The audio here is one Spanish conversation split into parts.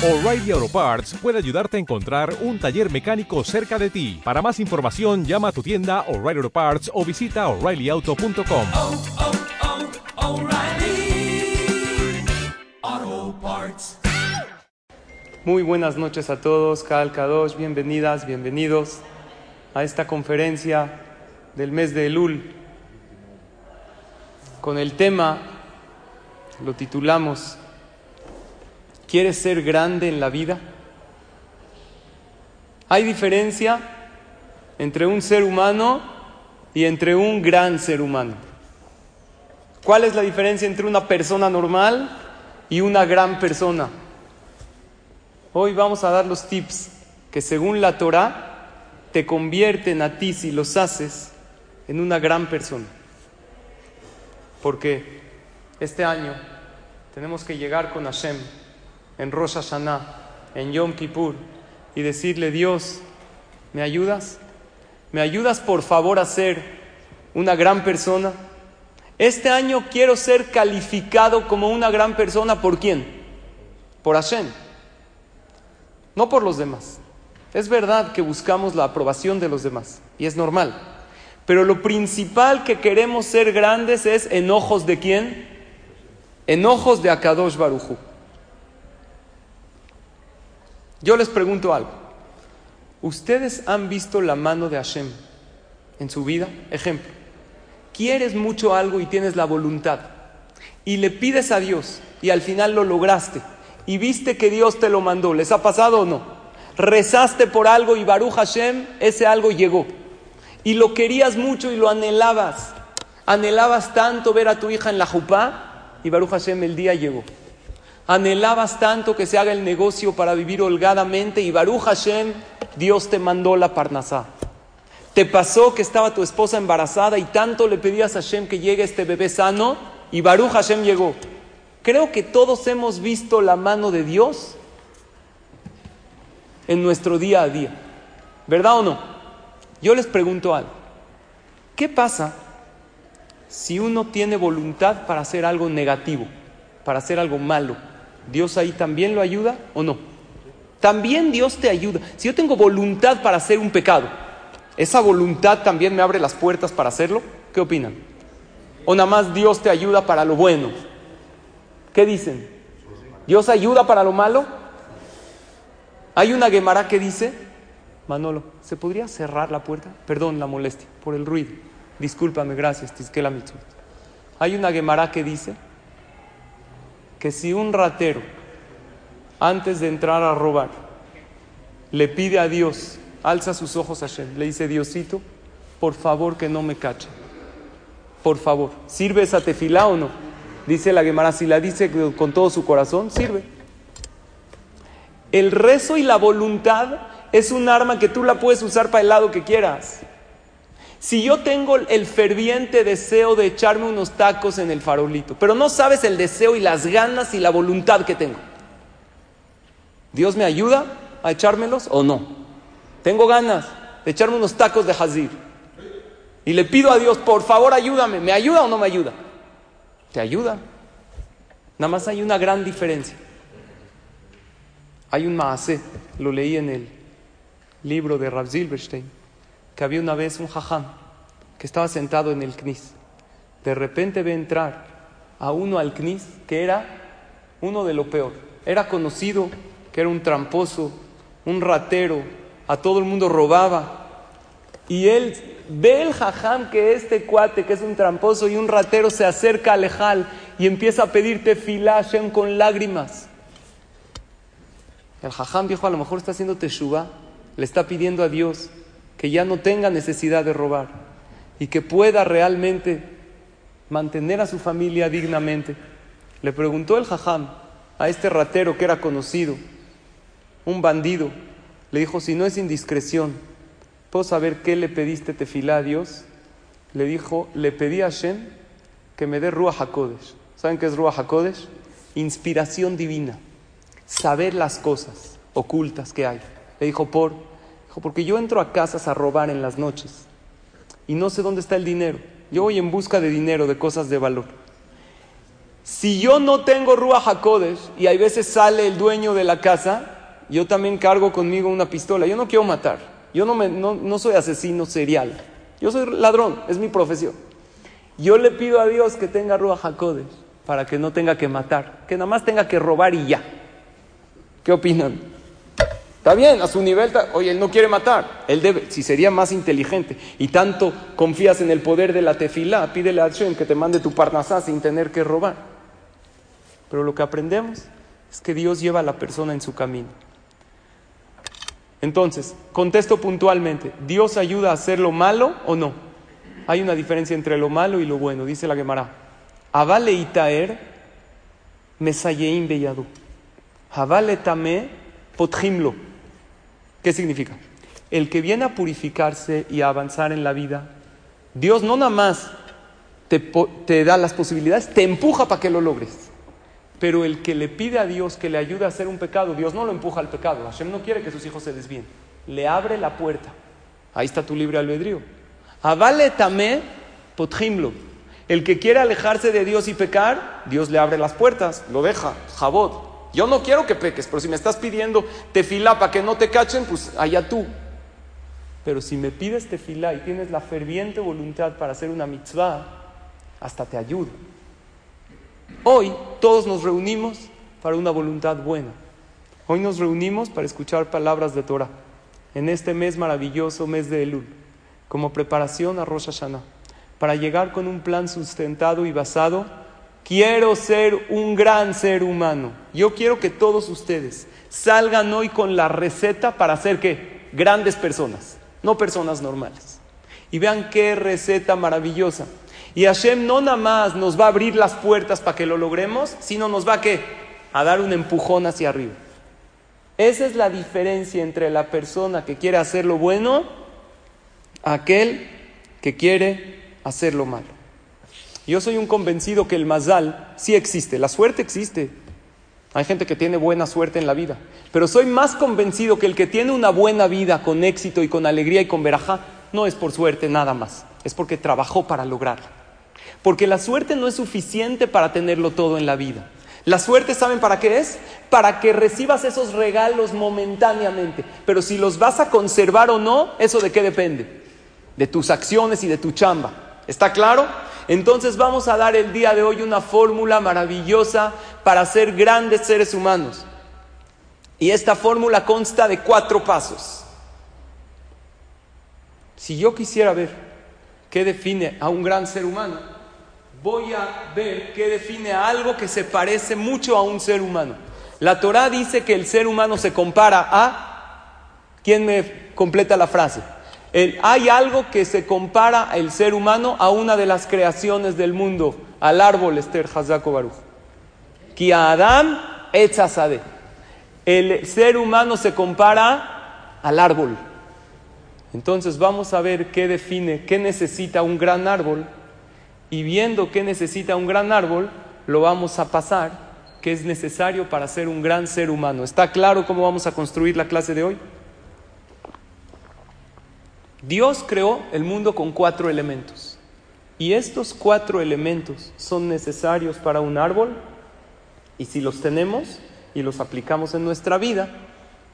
O'Reilly Auto Parts puede ayudarte a encontrar un taller mecánico cerca de ti. Para más información, llama a tu tienda O'Reilly Auto Parts o visita oreillyauto.com. oh, oh, O'Reilly Auto Parts. Muy buenas noches a todos, Kal Kadosh, bienvenidas, bienvenidos a esta conferencia del mes de Elul. Con el tema, lo titulamos, ¿quieres ser grande en la vida? Hay diferencia entre un ser humano y entre un gran ser humano. ¿Cuál es la diferencia entre una persona normal y una gran persona? Hoy vamos a dar los tips que según la Torah te convierten a ti si los haces en una gran persona. Porque este año tenemos que llegar con Hashem en Rosh Hashanah, en Yom Kippur y decirle, Dios, ¿me ayudas? ¿Me ayudas por favor a ser una gran persona? Este año quiero ser calificado como una gran persona. ¿Por quién? Por Hashem no por los demás. Es verdad que buscamos la aprobación de los demás y es normal. Pero lo principal que queremos ser grandes es en ojos de quién? En ojos de Akadosh Baruchu. Yo les pregunto algo. ¿Ustedes han visto la mano de Hashem en su vida? Ejemplo. Quieres mucho algo y tienes la voluntad y le pides a Dios y al final lo lograste y viste que Dios te lo mandó. ¿Les ha pasado o no? Rezaste por algo y Baruch Hashem, ese algo llegó. Y lo querías mucho y lo anhelabas. Anhelabas tanto ver a tu hija en la jupá y Baruch Hashem el día llegó. Anhelabas tanto que se haga el negocio para vivir holgadamente y Baruch Hashem, Dios te mandó la parnasá. Te pasó que estaba tu esposa embarazada y tanto le pedías a Hashem que llegue este bebé sano y Baruch Hashem llegó. Creo que todos hemos visto la mano de Dios en nuestro día a día. ¿Verdad o no? Yo les pregunto algo. ¿Qué pasa si uno tiene voluntad para hacer algo negativo, para hacer algo malo? ¿Dios ahí también lo ayuda o no? También Dios te ayuda. Si yo tengo voluntad para hacer un pecado, ¿esa voluntad también me abre las puertas para hacerlo? ¿Qué opinan? ¿O nada más Dios te ayuda para lo bueno? ¿Qué dicen? ¿Dios ayuda para lo malo? Hay una Gemara que dice, Manolo, ¿se podría cerrar la puerta? Perdón la molestia por el ruido. Discúlpame, gracias, Mitzvot. Hay una Gemara que dice que si un ratero, antes de entrar a robar, le pide a Dios, alza sus ojos a Hashem, le dice, Diosito, por favor que no me cache. Por favor, ¿sirve esa tefilá o no? Dice la Gemara, si la dice con todo su corazón, sirve. El rezo y la voluntad es un arma que tú la puedes usar para el lado que quieras. Si yo tengo el ferviente deseo de echarme unos tacos en el farolito, pero no sabes el deseo y las ganas y la voluntad que tengo, ¿Dios me ayuda a echármelos o no? Tengo ganas de echarme unos tacos de Hazir. Y le pido a Dios, por favor ayúdame. ¿Me ayuda o no me ayuda? te ayuda. Nada más hay una gran diferencia. Hay un maasé, lo leí en el libro de Rav Silverstein, que había una vez un jajam que estaba sentado en el knis. De repente ve entrar a uno al knis que era uno de lo peor. Era conocido que era un tramposo, un ratero, a todo el mundo robaba. Y él ve el jajam que este cuate, que es un tramposo y un ratero, se acerca al lejal y empieza a pedirte filashem con lágrimas. El jajam dijo, a lo mejor está haciendo teshuva, le está pidiendo a Dios que ya no tenga necesidad de robar y que pueda realmente mantener a su familia dignamente. Le preguntó el jajam a este ratero que era conocido, un bandido, le dijo, si no es indiscreción, ¿Puedo saber qué le pediste tefilá a Dios? Le dijo, le pedí a Hashem que me dé Ruach HaKodesh. ¿Saben qué es Ruach HaKodesh? Inspiración divina. Saber las cosas ocultas que hay. Le dijo, por, porque yo entro a casas a robar en las noches y no sé dónde está el dinero. Yo voy en busca de dinero, de cosas de valor. Si yo no tengo Ruach HaKodesh y hay veces sale el dueño de la casa, yo también cargo conmigo una pistola. Yo no quiero matar. Yo no, me, no, no soy asesino serial. Yo soy ladrón, es mi profesión. Yo le pido a Dios que tenga Ruach HaKodesh para que no tenga que matar, que nada más tenga que robar y ya. ¿Qué opinan? Está bien, a su nivel, oye, él no quiere matar, él debe, si sería más inteligente y tanto confías en el poder de la tefilá, pídele a Hashem que te mande tu parnasá sin tener que robar. Pero lo que aprendemos es que Dios lleva a la persona en su camino. Entonces, contesto puntualmente, ¿Dios ayuda a hacer lo malo o no? Hay una diferencia entre lo malo y lo bueno, dice la Gemara. Avale itaer mesayeim beyadu. Havale tame potrimlo. ¿Qué significa? El que viene a purificarse y a avanzar en la vida, Dios no nada más te, da las posibilidades, te empuja para que lo logres. Pero el que le pide a Dios que le ayude a hacer un pecado, Dios no lo empuja al pecado. Hashem no quiere que sus hijos se desvíen. Le abre la puerta. Ahí está tu libre albedrío. Avale tamé potrimlo. El que quiere alejarse de Dios y pecar, Dios le abre las puertas, lo deja, jabot. Yo no quiero que peques, pero si me estás pidiendo tefilá para que no te cachen, pues allá tú. Pero si me pides tefilá y tienes la ferviente voluntad para hacer una mitzvah, hasta te ayudo. Hoy todos nos reunimos para una voluntad buena. Hoy nos reunimos para escuchar palabras de Torah en este mes maravilloso, mes de Elul, como preparación a Rosh Hashanah, para llegar con un plan sustentado y basado. Quiero ser un gran ser humano. Yo quiero que todos ustedes salgan hoy con la receta para ser qué? Grandes personas, no personas normales. Y vean qué receta maravillosa. Y Hashem no nada más nos va a abrir las puertas para que lo logremos, sino nos va a qué? A dar un empujón hacia arriba. Esa es la diferencia entre la persona que quiere hacer lo bueno a aquel que quiere hacer lo malo. Yo soy un convencido que el mazal sí existe, la suerte existe. Hay gente que tiene buena suerte en la vida, pero soy más convencido que el que tiene una buena vida con éxito y con alegría y con verajá no es por suerte nada más, es porque trabajó para lograrlo. Porque la suerte no es suficiente para tenerlo todo en la vida. La suerte, ¿saben para qué es? Para que recibas esos regalos momentáneamente. Pero si los vas a conservar o no, ¿eso de qué depende? De tus acciones y de tu chamba. ¿Está claro? Entonces vamos a dar el día de hoy una fórmula maravillosa para ser grandes seres humanos. Y esta fórmula consta de cuatro pasos. Si yo quisiera ver qué define a un gran ser humano, voy a ver qué define a algo que se parece mucho a un ser humano. La Torah dice que el ser humano se compara a... ¿Quién me completa la frase? El- hay algo que se compara el ser humano a una de las creaciones del mundo, al árbol Esther Hazako Baruch. Ki Adam etzazade. El ser humano se compara al árbol. Entonces vamos a ver qué define, qué necesita un gran árbol y viendo qué necesita un gran árbol, lo vamos a pasar, qué es necesario para ser un gran ser humano. ¿Está claro cómo vamos a construir la clase de hoy? Dios creó el mundo con cuatro elementos y estos cuatro elementos son necesarios para un árbol y si los tenemos y los aplicamos en nuestra vida,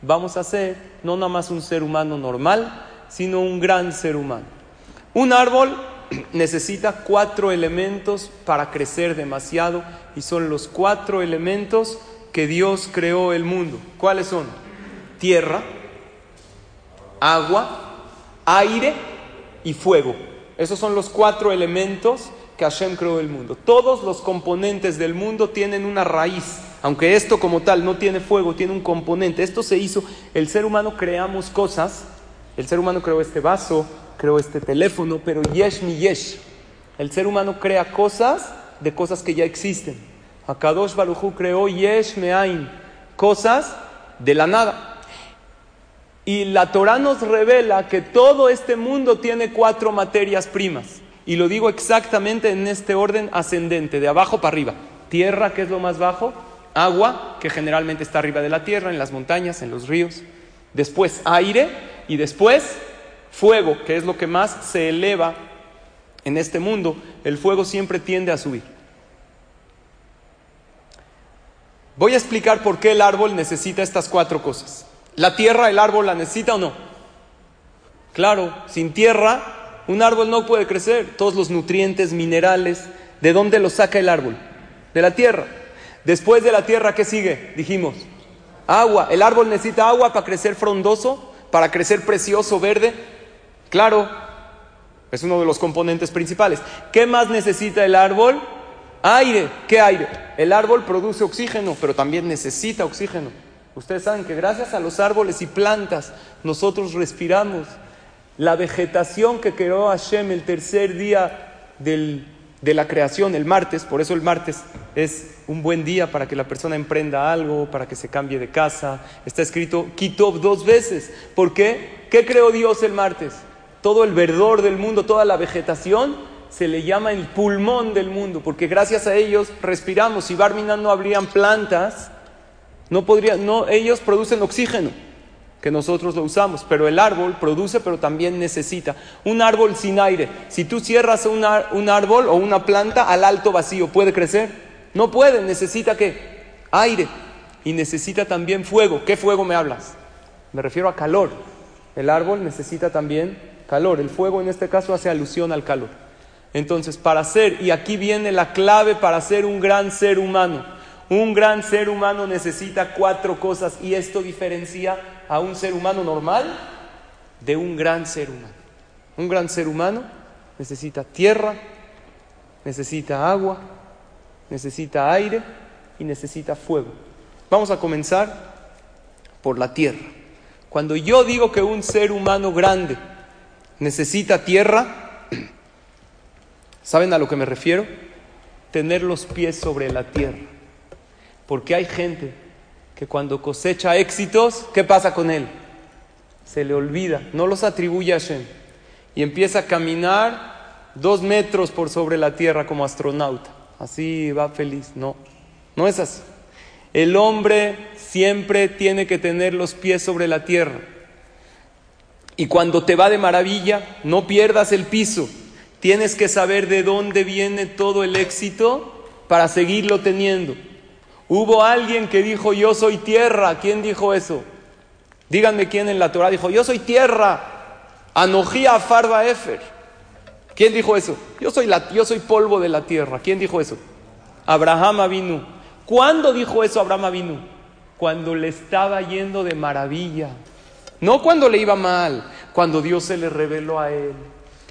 vamos a ser no nada más un ser humano normal, sino un gran ser humano. Un árbol necesita cuatro elementos para crecer demasiado y son los cuatro elementos que Dios creó el mundo. ¿Cuáles son? Tierra, agua, aire y fuego. Esos son los cuatro elementos que Hashem creó el mundo. Todos los componentes del mundo tienen una raíz. Aunque esto como tal no tiene fuego, tiene un componente. Esto se hizo, el ser humano creamos cosas. El ser humano creó este vaso, creó este teléfono, pero yesh mi yesh. El ser humano crea cosas de cosas que ya existen. Akadosh Baruchu creó yesh me'ain, cosas de la nada. Y la Torah nos revela que todo este mundo tiene cuatro materias primas. Y lo digo exactamente en este orden ascendente, de abajo para arriba. Tierra, que es lo más bajo. Agua, que generalmente está arriba de la tierra, en las montañas, en los ríos. Después aire y después fuego, que es lo que más se eleva en este mundo. El fuego siempre tiende a subir. Voy a explicar por qué el árbol necesita estas cuatro cosas. ¿La tierra, el árbol la necesita o no? Claro, sin tierra un árbol no puede crecer. Todos los nutrientes, minerales, ¿de dónde los saca el árbol? De la tierra. Después de la tierra, ¿qué sigue? Dijimos, agua. ¿El árbol necesita agua para crecer frondoso? ¿Para crecer precioso, verde? Claro, es uno de los componentes principales. ¿Qué más necesita el árbol? Aire. ¿Qué aire? El árbol produce oxígeno, pero también necesita oxígeno. Ustedes saben que gracias a los árboles y plantas nosotros respiramos. La vegetación que creó Hashem el tercer día de la creación, el martes, por eso el martes es un buen día para que la persona emprenda algo, para que se cambie de casa. Está escrito Kitov dos veces. ¿Por qué? ¿Qué creó Dios el martes? Todo el verdor del mundo, toda la vegetación se le llama el pulmón del mundo, porque gracias a ellos respiramos. Si Barminan no habrían plantas, no podrían, no, ellos producen oxígeno, que nosotros lo usamos, pero el árbol produce, pero también necesita. Un árbol sin aire, si tú cierras un, un árbol o una planta al alto vacío, ¿puede crecer? No puede, necesita qué? Aire. Y necesita también fuego. ¿Qué fuego me hablas? Me refiero a calor. El árbol necesita también calor. El fuego en este caso hace alusión al calor. Entonces, para ser, y aquí viene la clave para ser un gran ser humano. Un gran ser humano necesita cuatro cosas y esto diferencia a un ser humano normal de un gran ser humano. Un gran ser humano necesita tierra, necesita agua, necesita aire y necesita fuego. Vamos a comenzar por la tierra. Cuando yo digo que un ser humano grande necesita tierra, ¿saben a lo que me refiero? Tener los pies sobre la tierra. Porque hay gente que cuando cosecha éxitos, ¿qué pasa con él? Se le olvida, no los atribuye a Hashem. Y empieza a caminar dos metros por sobre la tierra como astronauta. Así va feliz. No, no es así. El hombre siempre tiene que tener los pies sobre la tierra. Y cuando te va de maravilla, no pierdas el piso. Tienes que saber de dónde viene todo el éxito para seguirlo teniendo. Hubo alguien que dijo, yo soy tierra. ¿Quién dijo eso? Díganme quién en la Torah dijo, yo soy tierra. Anojía Farba Efer. ¿Quién dijo eso? Yo soy, la, yo soy polvo de la tierra. ¿Quién dijo eso? Abraham Avinu. ¿Cuándo dijo eso Abraham Avinu? Cuando le estaba yendo de maravilla. No cuando le iba mal, cuando Dios se le reveló a él.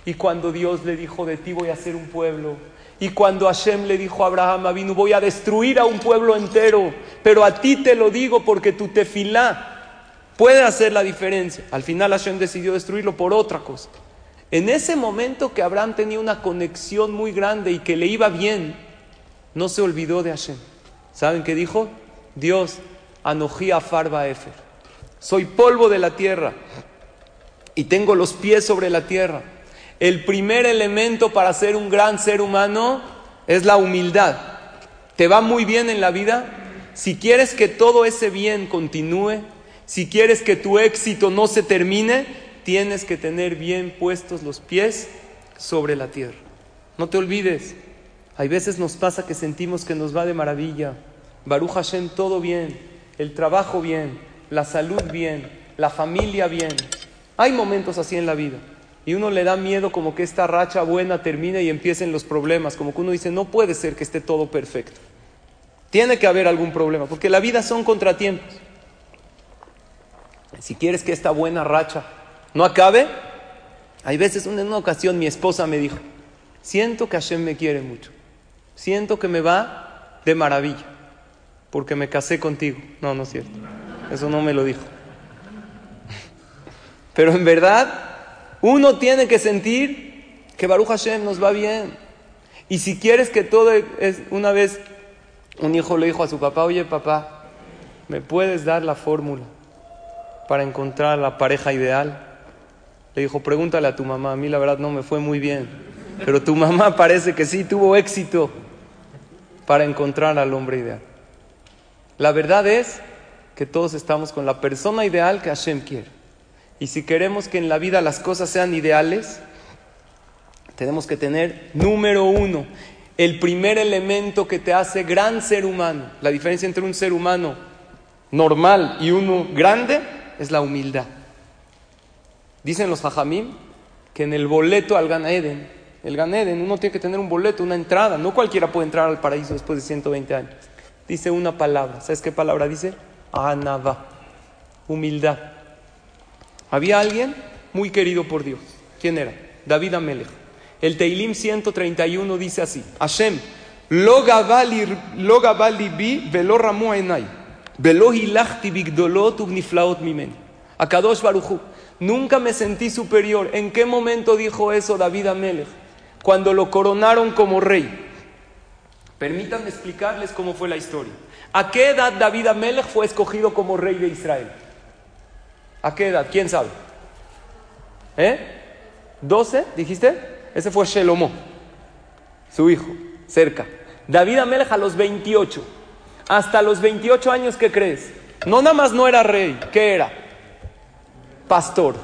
Y cuando Dios le dijo, de ti voy a hacer un pueblo. Y cuando Hashem le dijo a Abraham Avinu, voy a destruir a un pueblo entero. Pero a ti te lo digo porque tu tefilá puede hacer la diferencia. Al final Hashem decidió destruirlo por otra cosa. En ese momento que Abraham tenía una conexión muy grande y que le iba bien, no se olvidó de Hashem. ¿Saben qué dijo? Dios, Anojía Farba Efer. Soy polvo de la tierra y tengo los pies sobre la tierra. El primer elemento para ser un gran ser humano es la humildad. ¿Te va muy bien en la vida? Si quieres que todo ese bien continúe, si quieres que tu éxito no se termine, tienes que tener bien puestos los pies sobre la tierra. No te olvides, hay veces nos pasa que sentimos que nos va de maravilla. Baruch Hashem, todo bien, el trabajo bien, la salud bien, la familia bien. Hay momentos así en la vida. Y uno le da miedo como que esta racha buena termine y empiecen los problemas. Como que uno dice, no puede ser que esté todo perfecto. Tiene que haber algún problema, porque la vida son contratiempos. Si quieres que esta buena racha no acabe, hay veces, en una ocasión mi esposa me dijo, siento que Hashem me quiere mucho, siento que me va de maravilla, porque me casé contigo. No, no es cierto, eso no me lo dijo. Pero en verdad, uno tiene que sentir que Baruch Hashem nos va bien. Y si quieres que todo es, una vez un hijo le dijo a su papá, oye papá, ¿me puedes dar la fórmula para encontrar la pareja ideal? Le dijo, pregúntale a tu mamá, a mí la verdad no me fue muy bien, pero tu mamá parece que sí tuvo éxito para encontrar al hombre ideal. La verdad es que todos estamos con la persona ideal que Hashem quiere. Y si queremos que en la vida las cosas sean ideales, tenemos que tener número uno. el primer elemento que te hace gran ser humano, la diferencia entre un ser humano normal y uno grande, es la humildad. Dicen los hajamim que en el boleto al Gan Eden, el Gan Eden, uno tiene que tener un boleto, una entrada, no cualquiera puede entrar al paraíso después de 120 años. Dice una palabra, ¿sabes qué palabra dice? Anava, humildad. Había alguien muy querido por Dios. ¿Quién era? David Amelech. El Teilim 131 dice así: Hashem, lo gabali lo gabali bi velo ramu enai, velo hilachti bigdolot ugniflaot mimen. Akadosh Baruchu, nunca me sentí superior. ¿En qué momento dijo eso David Amelech? Cuando lo coronaron como rey. Permítanme explicarles cómo fue la historia. ¿A qué edad David Amelech fue escogido como rey de Israel? ¿A qué edad? ¿Quién sabe? ¿Eh? ¿12? ¿Dijiste? Ese fue Shelomo, su hijo, cerca. David Amelech a los 28. Hasta los 28 años, ¿qué crees? No nada más no era rey, ¿qué era? Pastor.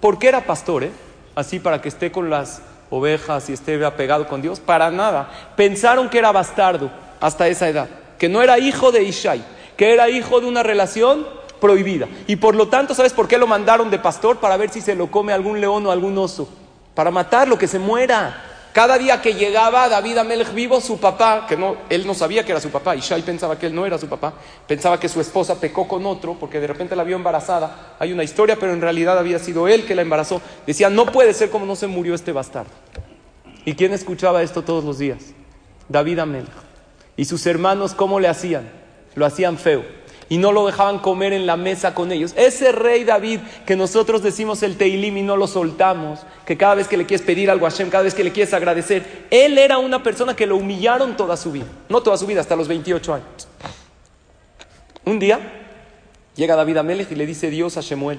¿Por qué era pastor, eh? Así para que esté con las ovejas y esté apegado con Dios. Para nada. Pensaron que era bastardo hasta esa edad. Que no era hijo de Ishai. Que era hijo de una relación prohibida. Y por lo tanto, ¿sabes por qué lo mandaron de pastor? Para ver si se lo come algún león o algún oso. Para matarlo, que se muera. Cada día que llegaba David Amelech vivo, su papá, que no, él no sabía que era su papá, y Shai pensaba que él no era su papá, pensaba que su esposa pecó con otro, porque de repente la vio embarazada. Hay una historia, pero en realidad había sido él que la embarazó. Decía, no puede ser como no se murió este bastardo. ¿Y quién escuchaba esto todos los días? David Amelech. ¿Y sus hermanos cómo le hacían? Lo hacían feo y no lo dejaban comer en la mesa con ellos. Ese rey David que nosotros decimos el Teilim y no lo soltamos, que cada vez que le quieres pedir algo a Hashem, cada vez que le quieres agradecer, él era una persona que lo humillaron toda su vida, no toda su vida, hasta los 28 años. Un día llega David a Melech y le dice Dios a Shemuel,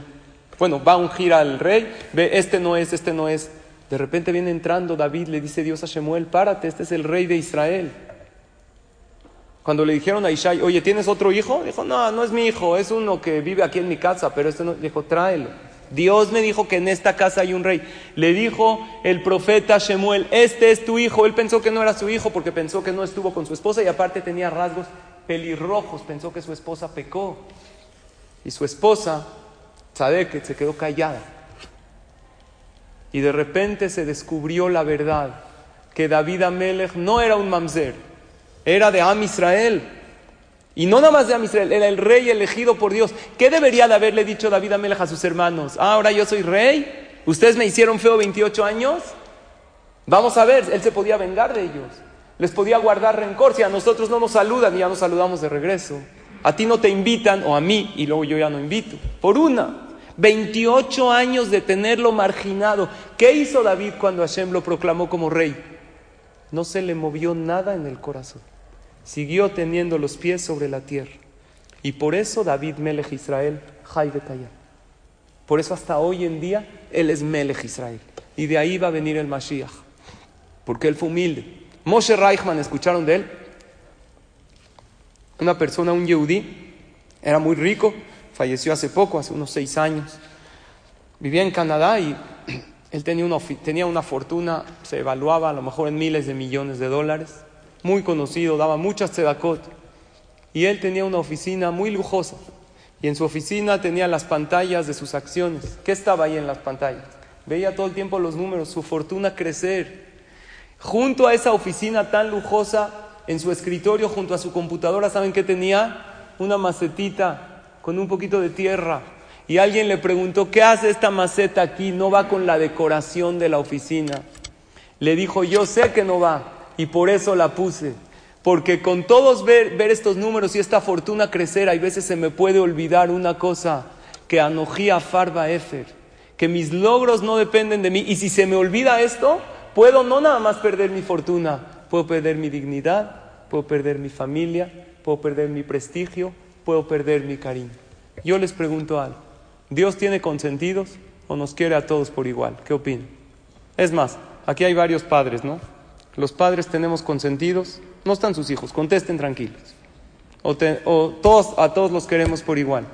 bueno, va a ungir al rey, ve, este no es, este no es. De repente viene entrando David, le dice Dios a Shemuel, párate, este es el rey de Israel. Cuando le dijeron a Ishai, oye, ¿tienes otro hijo? Dijo, no, no es mi hijo, es uno que vive aquí en mi casa, pero este no. Dijo, tráelo. Dios me dijo que en esta casa hay un rey. Le dijo el profeta Shemuel, este es tu hijo. Él pensó que no era su hijo porque pensó que no estuvo con su esposa y aparte tenía rasgos pelirrojos. Pensó que su esposa pecó. Y su esposa, que se quedó callada. Y de repente se descubrió la verdad, que David Amelech no era un mamzer era de Am Israel. Y no nada más de Am Israel, era el rey elegido por Dios. ¿Qué debería de haberle dicho David Amelech a sus hermanos? Ah, ahora yo soy rey. ¿Ustedes me hicieron feo 28 años? Vamos a ver, él se podía vengar de ellos. Les podía guardar rencor. Si a nosotros no nos saludan y ya nos saludamos de regreso. A ti no te invitan, o a mí, y luego yo ya no invito. Por una. 28 años de tenerlo marginado. ¿Qué hizo David cuando Hashem lo proclamó como rey? No se le movió nada en el corazón siguió teniendo los pies sobre la tierra. Y por eso David Melech Israel, Jai. Por eso hasta hoy en día él es Melech Israel. Y de ahí va a venir el Mashiach. Porque él fue humilde. Moshe Reichman, ¿escucharon de él? Una persona, un yehudí, era muy rico, falleció hace poco, hace unos seis años. Vivía en Canadá y él tenía una, tenía una fortuna, se evaluaba a lo mejor en miles de millones de dólares muy conocido, daba muchas tzedakot. Y él tenía una oficina muy lujosa. Y en su oficina tenía las pantallas de sus acciones. ¿Qué estaba ahí en las pantallas? Veía todo el tiempo los números, su fortuna crecer. Junto a esa oficina tan lujosa, en su escritorio, junto a su computadora, ¿saben qué tenía? Una macetita con un poquito de tierra. Y alguien le preguntó, ¿qué hace esta maceta aquí? No va con la decoración de la oficina. Le dijo, yo sé que no va, y por eso la puse. Porque con todos ver, ver estos números y esta fortuna crecer, hay veces se me puede olvidar una cosa, que anojía farba efer, que mis logros no dependen de mí. Y si se me olvida esto, puedo no nada más perder mi fortuna, puedo perder mi dignidad, puedo perder mi familia, puedo perder mi prestigio, puedo perder mi cariño. Yo les pregunto algo, ¿Dios tiene consentidos o nos quiere a todos por igual? ¿Qué opinan? Es más, aquí hay varios padres, ¿no? Los padres tenemos consentidos, no están sus hijos, contesten tranquilos. O, todos, a todos los queremos por igual.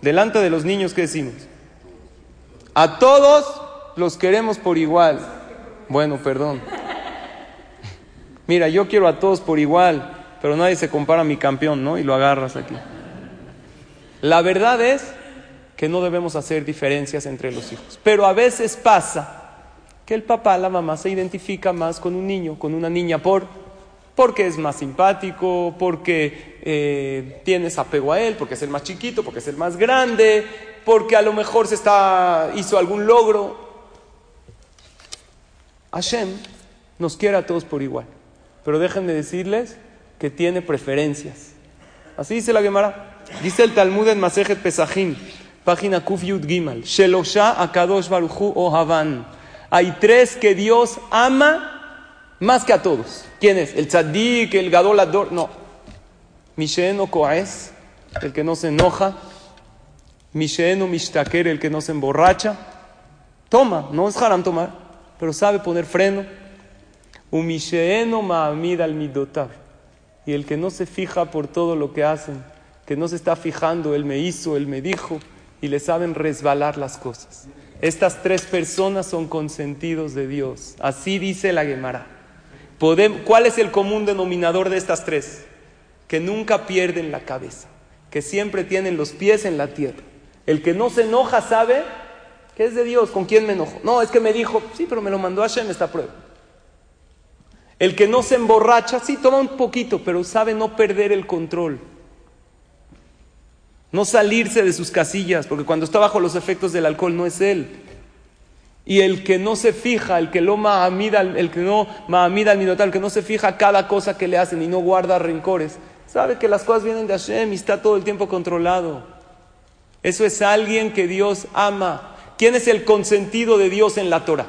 Delante de los niños, ¿qué decimos? A todos los queremos por igual. Bueno, perdón. Mira, yo quiero a todos por igual, pero nadie se compara a mi campeón, ¿no? Y lo agarras aquí. La verdad es que no debemos hacer diferencias entre los hijos. Pero a veces pasa que el papá, la mamá se identifica más con un niño, con una niña, por, porque es más simpático, porque eh, tienes apego a él, porque es el más chiquito, porque es el más grande, porque a lo mejor se está, hizo algún logro. Hashem nos quiere a todos por igual, pero déjenme decirles que tiene preferencias. Así dice la Gemara. Dice el Talmud en Masejet Pesachim, página Kuf Yud Gimal, Shelosha Akadosh Baruchu Ohavan. Hay tres que Dios ama más que a todos. ¿Quién es? El Tzadik, el Gadol Ador. No. Misheeno Koes, el que no se enoja. Misheeno Mishtaker, el que no se emborracha. Toma, no es haram tomar, pero sabe poner freno. Umisheeno Ma'amid al Midotav. Y el que no se fija por todo lo que hacen, que no se está fijando, él me hizo, él me dijo, y le saben resbalar las cosas. Estas tres personas son consentidos de Dios. Así dice la Gemara. ¿Cuál es el común denominador de estas tres? Que nunca pierden la cabeza, que siempre tienen los pies en la tierra. El que no se enoja sabe que es de Dios. ¿Con quién me enojo? No, es que me dijo, sí, pero me lo mandó Hashem esta prueba. El que no se emborracha, sí, toma un poquito, pero sabe no perder el control. No salirse de sus casillas, porque cuando está bajo los efectos del alcohol no es él. Y el que no se fija, el que lo mahamida, el que no mahamida al minotal, el que no se fija cada cosa que le hacen y no guarda rencores, sabe que las cosas vienen de Hashem y está todo el tiempo controlado. Eso es alguien que Dios ama. ¿Quién es el consentido de Dios en la Torah?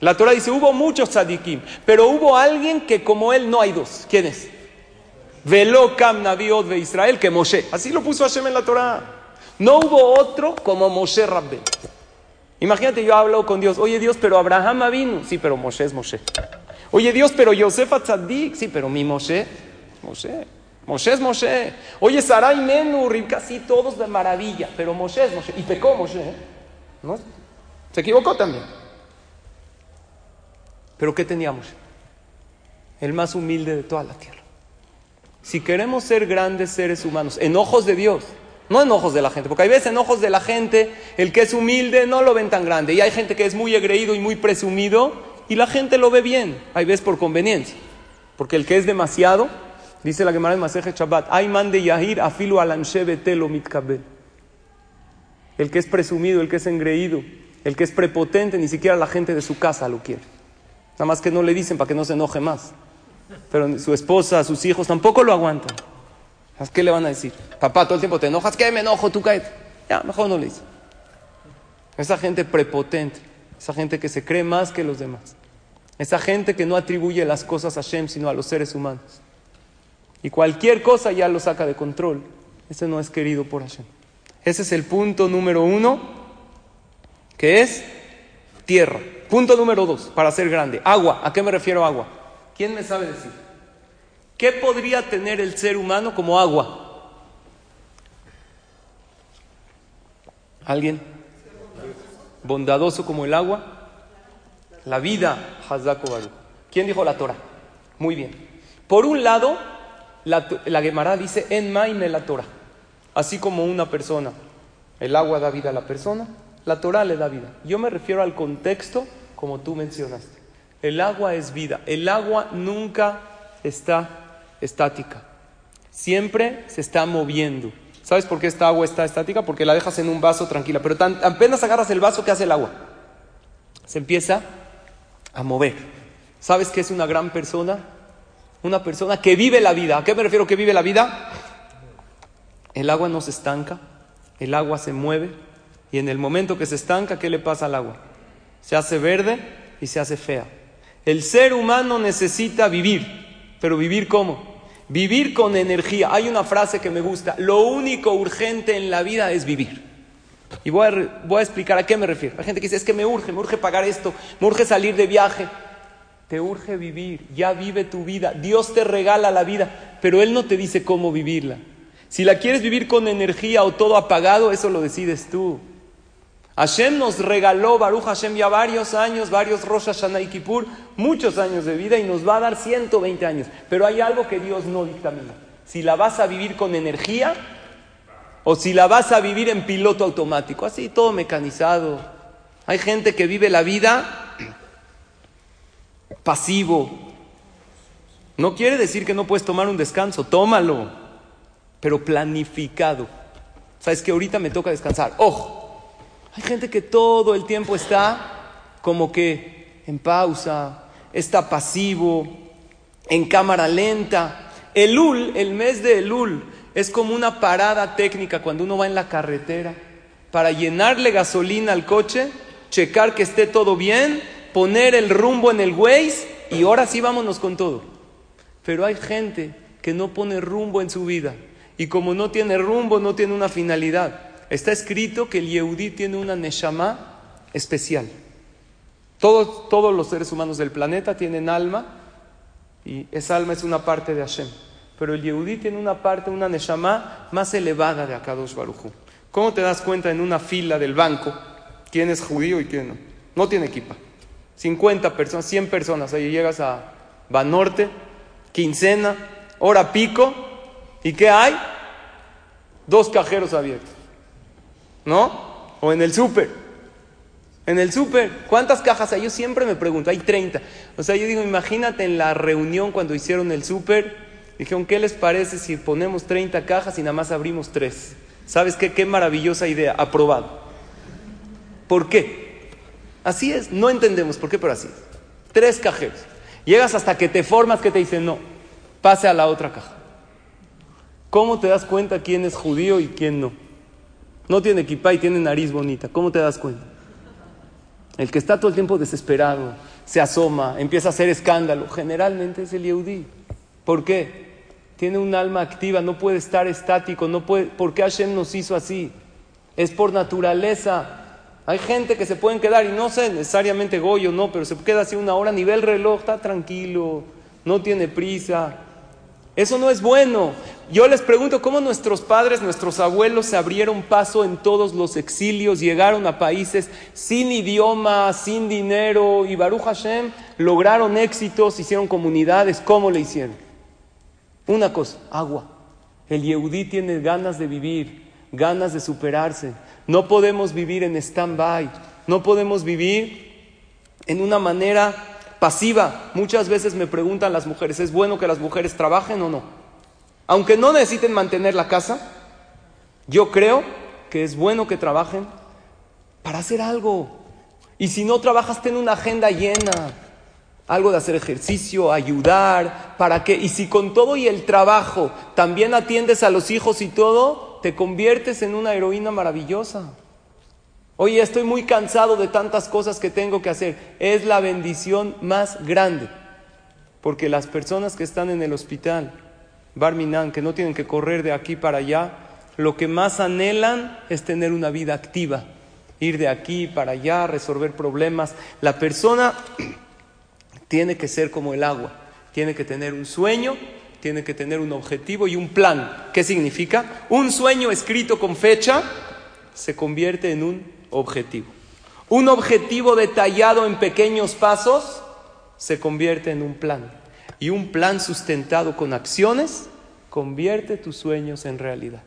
La Torah dice, hubo muchos tzadikim, pero hubo alguien que como él no hay dos. ¿Quién es? Velo Kam Naviot de Israel que Moshe. Así lo puso Hashem en la Torah. No hubo otro como Moshe Rabbe. Imagínate, yo hablo con Dios. Oye Dios, pero Abraham vino. Sí, pero Moshe es Moshe. Oye Dios, pero Yosef Tzadik. Sí, pero mi Moshe, Moshe. Moshe es Moshe. Oye Sarai Menu, Ribka, sí, todos de maravilla. Pero Moshe es Moshe. Y pecó Moshe. ¿eh? ¿No? Se equivocó también. Pero ¿qué tenía Moshe? El más humilde de toda la tierra. Si queremos ser grandes seres humanos, en ojos de Dios, no en ojos de la gente, porque hay veces en ojos de la gente el que es humilde no lo ven tan grande y hay gente que es muy egreído y muy presumido y la gente lo ve bien, hay veces por conveniencia, porque el que es demasiado, dice la Gemara en Maseje Shabbat, hay man de Yahir afilu betelo mitkabel. El que es presumido, el que es engreído, el que es prepotente, ni siquiera la gente de su casa lo quiere. Nada más que no le dicen para que no se enoje más. Pero su esposa, sus hijos tampoco lo aguantan. ¿Qué le van a decir? Papá, todo el tiempo te enojas, ¿qué me enojo? Tú caes. Ya, mejor no le dice. Esa gente prepotente, esa gente que se cree más que los demás. Esa gente que no atribuye las cosas a Shem, sino a los seres humanos. Y cualquier cosa ya lo saca de control. Ese no es querido por Hashem. Ese es el punto número uno, que es tierra. Punto número dos, para ser grande. Agua. ¿A qué me refiero agua? ¿Quién me sabe decir? ¿Qué podría tener el ser humano como agua? ¿Alguien? ¿Bondadoso como el agua? La vida, Hazako Baruch. ¿Quién dijo la Torah? Muy bien. Por un lado, la, la Gemara dice en Maime la Torah. Así como una persona, el agua da vida a la persona, la Torah le da vida. Yo me refiero al contexto como tú mencionaste. El agua es vida. El agua nunca está estática. Siempre se está moviendo. ¿Sabes por qué esta agua está estática? Porque la dejas en un vaso tranquila. Pero tan, apenas agarras el vaso, ¿qué hace el agua? Se empieza a mover. ¿Sabes qué es una gran persona? Una persona que vive la vida. ¿A qué me refiero que vive la vida? El agua no se estanca, el agua se mueve y en el momento que se estanca, ¿qué le pasa al agua? Se hace verde y se hace fea. El ser humano necesita vivir, pero vivir cómo? Vivir con energía. Hay una frase que me gusta, lo único urgente en la vida es vivir. Y voy a, voy a explicar a qué me refiero. Hay gente que dice, es que me urge, me urge pagar esto, me urge salir de viaje. Te urge vivir, ya vive tu vida. Dios te regala la vida, pero Él no te dice cómo vivirla. Si la quieres vivir con energía o todo apagado, eso lo decides tú. Hashem nos regaló, Baruch Hashem, ya varios años, varios Rosh Hashanah y Kippur, muchos años de vida y nos va a dar 120 años. Pero hay algo que Dios no dictamina. Si la vas a vivir con energía o si la vas a vivir en piloto automático, así todo mecanizado. Hay gente que vive la vida pasivo. No quiere decir que no puedes tomar un descanso, tómalo, pero planificado. Sabes que ahorita me toca descansar. Ojo, hay gente que todo el tiempo está como que en pausa, está pasivo, en cámara lenta. Elul, el mes de Elul, es como una parada técnica cuando uno va en la carretera para llenarle gasolina al coche, checar que esté todo bien, poner el rumbo en el Waze y ahora sí vámonos con todo. Pero hay gente que no pone rumbo en su vida y como no tiene rumbo, no tiene una finalidad. Está escrito que el Yehudí tiene una Neshama especial. Todos, todos los seres humanos del planeta tienen alma y esa alma es una parte de Hashem. Pero el Yehudí tiene una parte, una Neshama más elevada de Akadosh Baruchu. ¿Cómo te das cuenta en una fila del banco quién es judío y quién no? No tiene equipa. 50 personas, 100 personas. Ahí llegas a Banorte, quincena, hora pico. ¿Y qué hay? Dos cajeros abiertos. ¿No? O en el súper. En el súper, ¿cuántas cajas hay? Yo siempre me pregunto, hay 30. O sea, yo digo, imagínate en la reunión cuando hicieron el súper, dijeron, ¿qué les parece si ponemos 30 cajas y nada más abrimos 3? ¿Sabes qué? Qué maravillosa idea, aprobado. ¿Por qué? Así es, no entendemos por qué, pero así es. Tres cajeros. Llegas hasta que te formas que te dicen, no, pase a la otra caja. ¿Cómo te das cuenta quién es judío y quién no? No tiene equipa y tiene nariz bonita. ¿Cómo te das cuenta? El que está todo el tiempo desesperado, se asoma, empieza a hacer escándalo, generalmente es el Yehudí. ¿Por qué? Tiene un alma activa, no puede estar estático, no puede, ¿por qué Hashem nos hizo así? Es por naturaleza. Hay gente que se pueden quedar, y no sé necesariamente Goyo, no, pero se queda así una hora nivel reloj, está tranquilo, no tiene prisa. Eso no es bueno. Yo les pregunto cómo nuestros padres, nuestros abuelos se abrieron paso en todos los exilios, llegaron a países sin idioma, sin dinero y Baruch Hashem lograron éxitos, hicieron comunidades. ¿Cómo le hicieron? Una cosa, agua. El Yehudí tiene ganas de vivir, ganas de superarse. No podemos vivir en stand-by, no podemos vivir en una manera pasiva. Muchas veces me preguntan las mujeres, ¿es bueno que las mujeres trabajen o no? Aunque no necesiten mantener la casa, yo creo que es bueno que trabajen para hacer algo. Y si no trabajas, ten una agenda llena. Algo de hacer ejercicio, ayudar, para que, y si con todo y el trabajo también atiendes a los hijos y todo, te conviertes en una heroína maravillosa. Oye, estoy muy cansado de tantas cosas que tengo que hacer. Es la bendición más grande. Porque las personas que están en el hospital, Barminan, que no tienen que correr de aquí para allá, lo que más anhelan es tener una vida activa, ir de aquí para allá, resolver problemas. La persona tiene que ser como el agua, tiene que tener un sueño, tiene que tener un objetivo y un plan. ¿Qué significa? Un sueño escrito con fecha se convierte en un objetivo. Un objetivo detallado en pequeños pasos se convierte en un plan. Y un plan sustentado con acciones convierte tus sueños en realidad.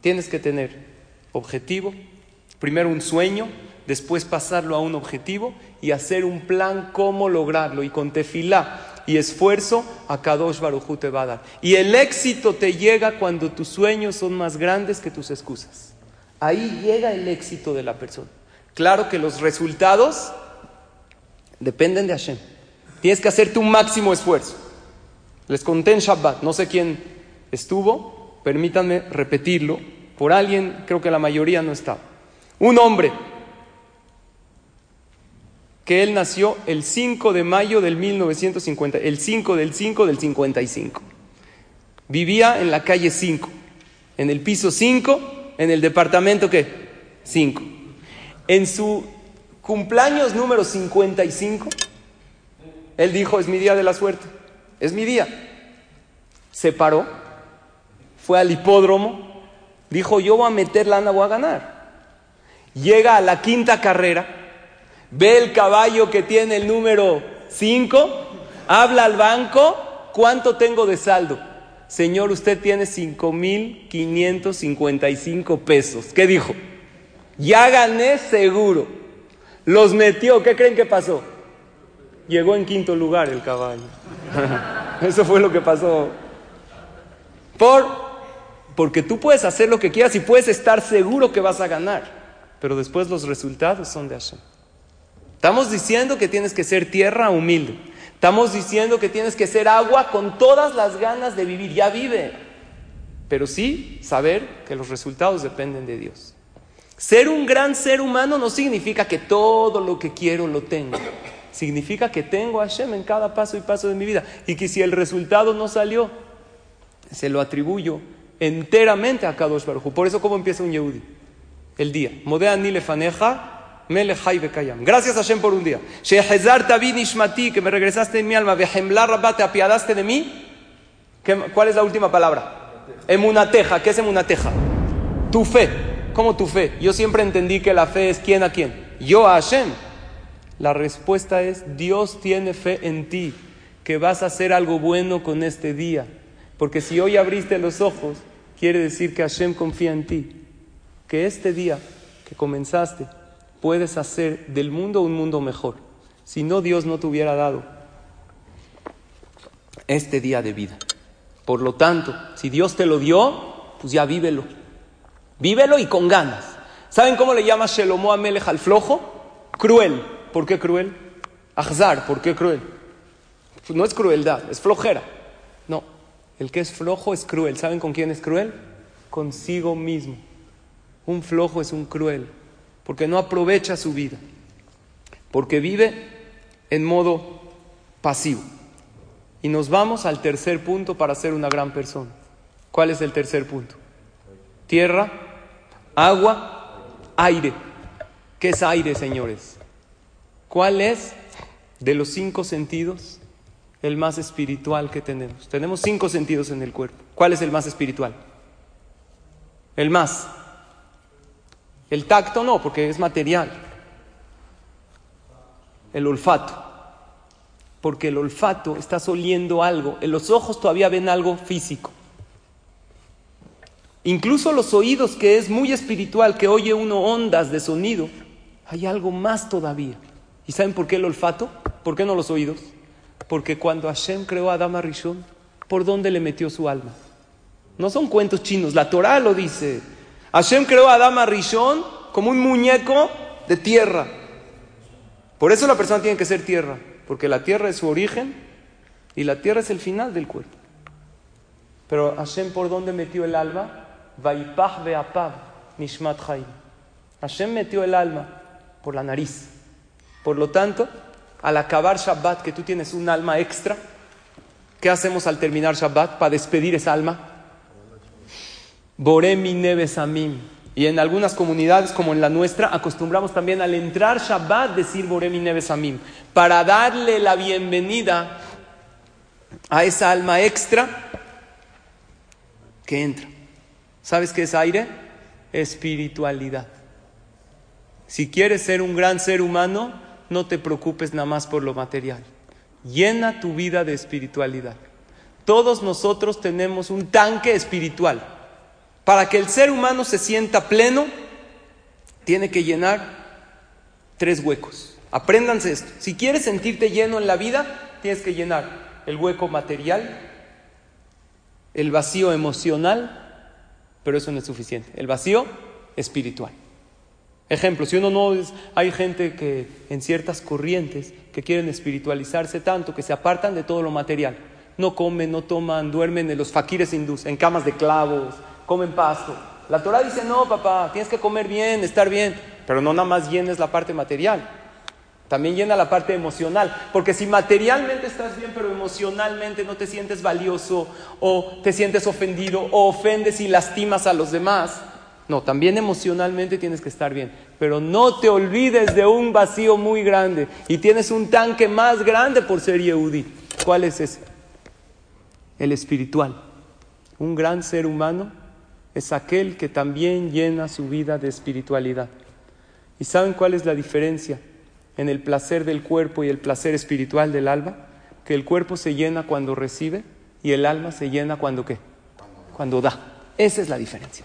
Tienes que tener objetivo, primero un sueño, después pasarlo a un objetivo y hacer un plan cómo lograrlo. Y con tefilá y esfuerzo, a Kadosh Barujú te va a dar. Y el éxito te llega cuando tus sueños son más grandes que tus excusas. Ahí llega el éxito de la persona. Claro que los resultados dependen de Hashem. Tienes que hacer tu máximo esfuerzo. Les conté en Shabbat, no sé quién estuvo, permítanme repetirlo, por alguien, creo que la mayoría no estaba. Un hombre que él nació el 5 de mayo del 1950, el 5 del 5 del 55. Vivía en la calle 5, en el piso 5, en el departamento que 5. En su cumpleaños número 55, él dijo, es mi día de la suerte, es mi día. Se paró, fue al hipódromo, dijo, yo voy a meter lana, voy a ganar. Llega a la quinta carrera, ve el caballo que tiene el número 5, habla al banco, ¿cuánto tengo de saldo? Señor, usted tiene 5.555 pesos. ¿Qué dijo? Ya gané seguro. Los metió, ¿qué creen que pasó? Llegó en quinto lugar el caballo. Eso fue lo que pasó. Por, porque tú puedes hacer lo que quieras y puedes estar seguro que vas a ganar. Pero después los resultados son de Hashem. Estamos diciendo que tienes que ser tierra humilde. Estamos diciendo que tienes que ser agua con todas las ganas de vivir. Ya vive. Pero sí saber que los resultados dependen de Dios. Ser un gran ser humano no significa que todo lo que quiero lo tengo. Significa que tengo a Hashem en cada paso y paso de mi vida. Y que si el resultado no salió, se lo atribuyo enteramente a Kadosh Baruj. Por eso, ¿cómo empieza un Yehudi? El día. Modea ni lefaneja, melechai bekayam. Gracias Hashem por un día. Shehezar tabi nishmati, que me regresaste en mi alma. Vehemlar rabá, te apiadaste de mí. ¿Qué- ¿Cuál es la última palabra? Emunateja. ¿Qué es emunateja? Tu fe. ¿Cómo tu fe? Yo siempre entendí que la fe es quién a quién. Yo a Hashem. La respuesta es, Dios tiene fe en ti, que vas a hacer algo bueno con este día. Porque si hoy abriste los ojos, quiere decir que Hashem confía en ti. Que este día que comenzaste, puedes hacer del mundo un mundo mejor. Si no, Dios no te hubiera dado este día de vida. Por lo tanto, si Dios te lo dio, pues ya vívelo. Vívelo y con ganas. ¿Saben cómo le llama Shelomo Amelech al flojo? Cruel. ¿Por qué cruel? Ahzar. ¿Por qué cruel? Pues no es crueldad, es flojera. No, el que es flojo es cruel. ¿Saben con quién es cruel? Consigo mismo. Un flojo es un cruel, porque no aprovecha su vida, porque vive en modo pasivo. Y nos vamos al tercer punto para ser una gran persona. ¿Cuál es el tercer punto? Tierra, agua, aire. ¿Qué es aire, señores? ¿Cuál es de los cinco sentidos el más espiritual que tenemos? Tenemos cinco sentidos en el cuerpo. ¿Cuál es el más espiritual? El más. El tacto no, porque es material. El olfato. Porque el olfato estás oliendo algo. En los ojos todavía ven algo físico. Incluso los oídos, que es muy espiritual, que oye uno ondas de sonido, hay algo más todavía. ¿Y saben por qué el olfato? ¿Por qué no los oídos? Porque cuando Hashem creó a Adama Rishon, ¿por dónde le metió su alma? No son cuentos chinos, la Torah lo dice. Hashem creó a Adama Rishon como un muñeco de tierra. Por eso la persona tiene que ser tierra, porque la tierra es su origen y la tierra es el final del cuerpo. Pero Hashem, ¿por dónde metió el alma? Vaipach ve'apav nishmat chaim. Hashem metió el alma por la nariz. Por lo tanto, al acabar Shabbat, que tú tienes un alma extra, ¿qué hacemos al terminar Shabbat para despedir esa alma? Boremi nebesamim. Y en algunas comunidades, como en la nuestra, acostumbramos también al entrar Shabbat decir Boremi nebesamim, para darle la bienvenida a esa alma extra que entra. ¿Sabes qué es aire? Espiritualidad. Si quieres ser un gran ser humano, no te preocupes nada más por lo material. Llena tu vida de espiritualidad. Todos nosotros tenemos un tanque espiritual. Para que el ser humano se sienta pleno, tiene que llenar tres huecos. Apréndanse esto. Si quieres sentirte lleno en la vida, tienes que llenar el hueco material, el vacío emocional, pero eso no es suficiente. El vacío espiritual. Ejemplo, si uno no es, hay gente que en ciertas corrientes que quieren espiritualizarse tanto que se apartan de todo lo material. No comen, no toman, duermen en los faquires hindús, en camas de clavos, comen pasto. La Torah dice, no, papá, tienes que comer bien, estar bien, pero no nada más llenes la parte material. También llena la parte emocional, porque si materialmente estás bien, pero emocionalmente no te sientes valioso o te sientes ofendido o ofendes y lastimas a los demás, no, también emocionalmente tienes que estar bien, pero no te olvides de un vacío muy grande y tienes un tanque más grande por ser Yehudi. ¿Cuál es ese? El espiritual. Un gran ser humano es aquel que también llena su vida de espiritualidad. ¿Y saben cuál es la diferencia en el placer del cuerpo y el placer espiritual del alma? Que el cuerpo se llena cuando recibe y el alma se llena cuando qué? Cuando da. Esa es la diferencia.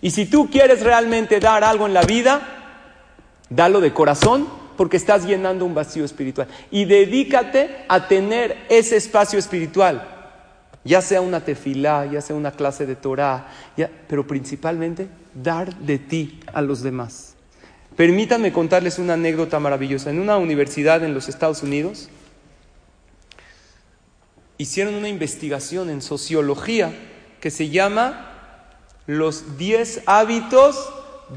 Y si tú quieres realmente dar algo en la vida, dalo de corazón porque estás llenando un vacío espiritual. Y dedícate a tener ese espacio espiritual, ya sea una tefilá, ya sea una clase de Torah, pero principalmente dar de ti a los demás. Permítanme contarles una anécdota maravillosa. En una universidad en los Estados Unidos hicieron una investigación en sociología que se llama Los 10 hábitos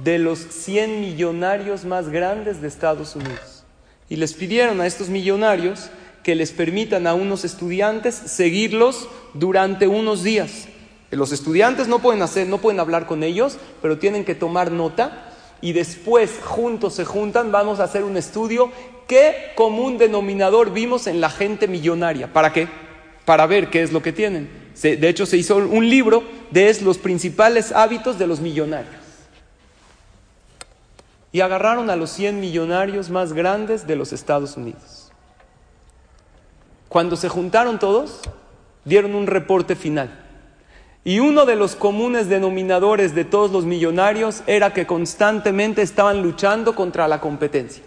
de los 100 millonarios más grandes de Estados Unidos. Y les pidieron a estos millonarios que les permitan a unos estudiantes seguirlos durante unos días. Los estudiantes no pueden hacer, no pueden hablar con ellos, pero tienen que tomar nota y después juntos se juntan, vamos a hacer un estudio qué común denominador vimos en la gente millonaria. ¿Para qué? Para ver qué es lo que tienen. de hecho, se hizo un libro de los principales hábitos de los millonarios. Y agarraron a los 100 millonarios más grandes de los Estados Unidos. Cuando se juntaron todos, dieron un reporte final. Y uno de los comunes denominadores de todos los millonarios era que constantemente estaban luchando contra la competencia.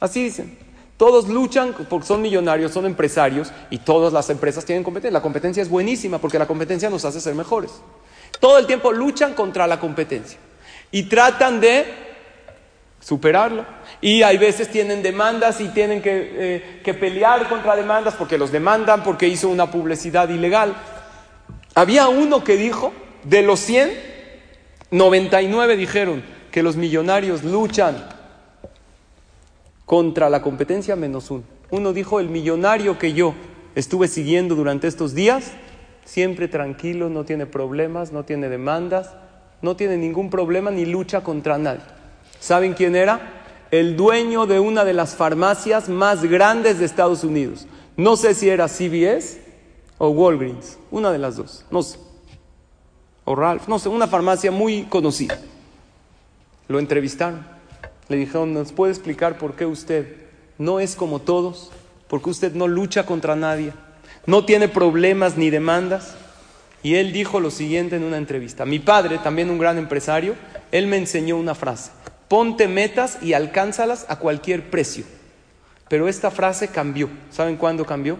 Así dicen. Todos luchan porque son millonarios, son empresarios y todas las empresas tienen competencia. La competencia es buenísima porque la competencia nos hace ser mejores. Todo el tiempo luchan contra la competencia y tratan de superarlo. Y hay veces tienen demandas y tienen que, eh, que pelear contra demandas porque los demandan porque hizo una publicidad ilegal. Había uno que dijo, de los 100, 99 dijeron que los millonarios luchan contra la competencia menos uno. Uno dijo, el millonario que yo estuve siguiendo durante estos días, siempre tranquilo, no tiene problemas, no tiene demandas, no tiene ningún problema ni lucha contra nadie. ¿Saben quién era? El dueño de una de las farmacias más grandes de Estados Unidos. No sé si era CBS o Walgreens, una de las dos, no sé. O Ralph, no sé, una farmacia muy conocida. Lo entrevistaron. Le dijeron, ¿nos puede explicar por qué usted no es como todos? ¿Por qué usted no lucha contra nadie? ¿No tiene problemas ni demandas? Y él dijo lo siguiente en una entrevista. Mi padre, también un gran empresario, él me enseñó una frase. Ponte metas y alcánzalas a cualquier precio. Pero esta frase cambió. ¿Saben cuándo cambió?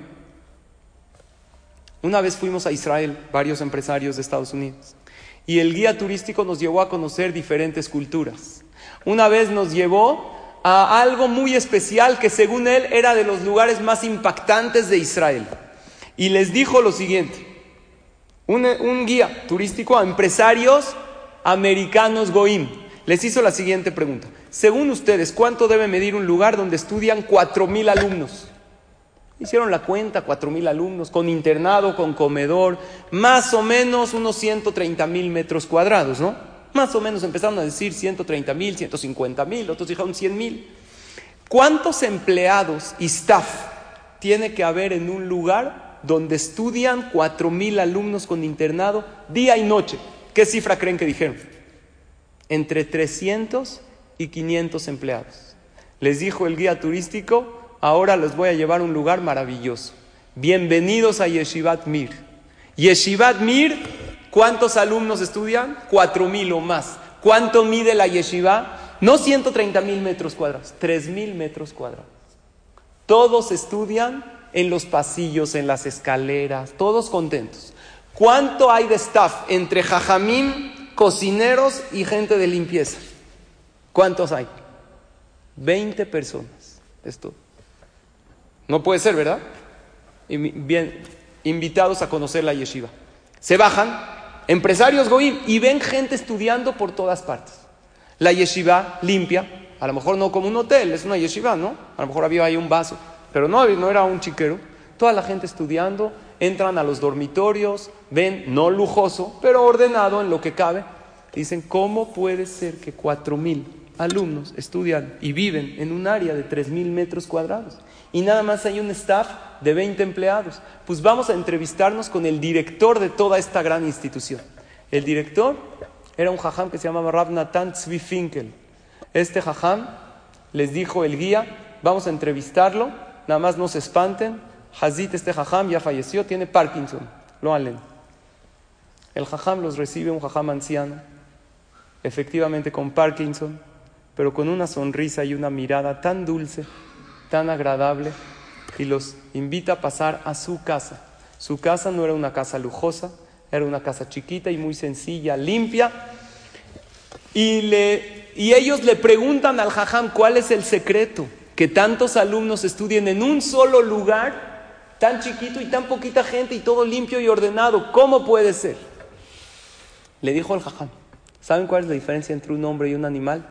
Una vez fuimos a Israel, varios empresarios de Estados Unidos, y el guía turístico nos llevó a conocer diferentes culturas. Una vez nos llevó a algo muy especial que según él era de los lugares más impactantes de Israel. Y les dijo lo siguiente, un, guía turístico a empresarios americanos Goim, les hizo la siguiente pregunta. Según ustedes, ¿cuánto debe medir un lugar donde estudian cuatro mil alumnos? Hicieron la cuenta, cuatro mil alumnos, con internado, con comedor, más o menos unos 130 mil metros cuadrados, ¿no? Más o menos empezaron a decir 130 mil, 150 mil, otros dijeron 100 mil. ¿Cuántos empleados y staff tiene que haber en un lugar donde estudian cuatro mil alumnos con internado día y noche? ¿Qué cifra creen que dijeron? Entre 300 y 500 empleados. Les dijo el guía turístico, ahora les voy a llevar a un lugar maravilloso. Bienvenidos a Yeshivat Mir. Yeshivat Mir, ¿cuántos alumnos estudian? Cuatro mil o más. ¿Cuánto mide la yeshiva? No 130 mil metros cuadrados, tres mil metros cuadrados. Todos estudian en los pasillos, en las escaleras, todos contentos. ¿Cuánto hay de staff entre jajamín, cocineros y gente de limpieza? ¿Cuántos hay? 20 personas. Esto. No puede ser, ¿verdad? Bien, invitados a conocer la yeshiva. Se bajan, empresarios goim, y ven gente estudiando por todas partes. La yeshiva limpia, a lo mejor no como un hotel, es una yeshiva, ¿no? A lo mejor había ahí un vaso, pero no, no era un chiquero. Toda la gente estudiando, entran a los dormitorios, ven, no lujoso, pero ordenado en lo que cabe. Dicen, ¿cómo puede ser que cuatro mil alumnos estudian y viven en un área de tres mil metros cuadrados? y nada más hay un staff de 20 empleados. Pues vamos a entrevistarnos con el director de toda esta gran institución. El director era un jajam que se llamaba Rav Natan Tzvi Finkel. Este jajam les dijo el guía, vamos a entrevistarlo, nada más no se espanten. Hazit, este jajam ya falleció, tiene Parkinson, lo halen. El jajam los recibe, un jajam anciano, efectivamente con Parkinson, pero con una sonrisa y una mirada tan dulce, tan agradable, y los invita a pasar a su casa. Su casa no era una casa lujosa, era una casa chiquita y muy sencilla, limpia. Y, le, y ellos le preguntan al jajam cuál es el secreto, que tantos alumnos estudien en un solo lugar, tan chiquito y tan poquita gente y todo limpio y ordenado. ¿Cómo puede ser? Le dijo el jajam, ¿saben cuál es la diferencia entre un hombre y un animal?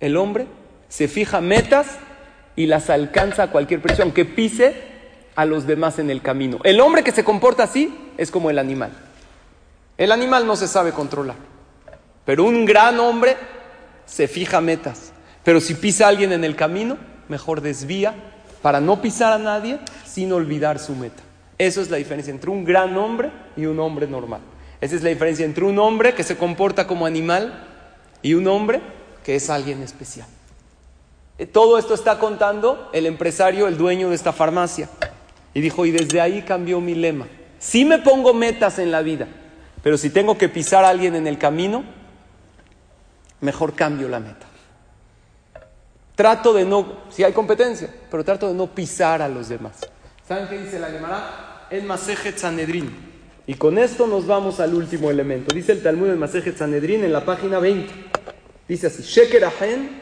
El hombre se fija metas y las alcanza a cualquier precio, aunque pise a los demás en el camino. El hombre que se comporta así es como el animal. El animal no se sabe controlar, pero un gran hombre se fija metas. Pero si pisa a alguien en el camino, mejor desvía para no pisar a nadie sin olvidar su meta. Eso es la diferencia entre un gran hombre y un hombre normal. Esa es la diferencia entre un hombre que se comporta como animal y un hombre que es alguien especial. Eh, todo esto está contando el empresario, el dueño de esta farmacia. Y dijo, y desde ahí cambió mi lema. Sí me pongo metas en la vida, pero si tengo que pisar a alguien en el camino, mejor cambio la meta. Trato de no, si hay competencia, pero trato de no pisar a los demás. ¿Saben qué dice la Gemara? El Masejet Sanedrin. Y con esto nos vamos al último elemento. Dice el Talmud del Masejet Sanedrin en la página 20. Dice así: Sheker ahen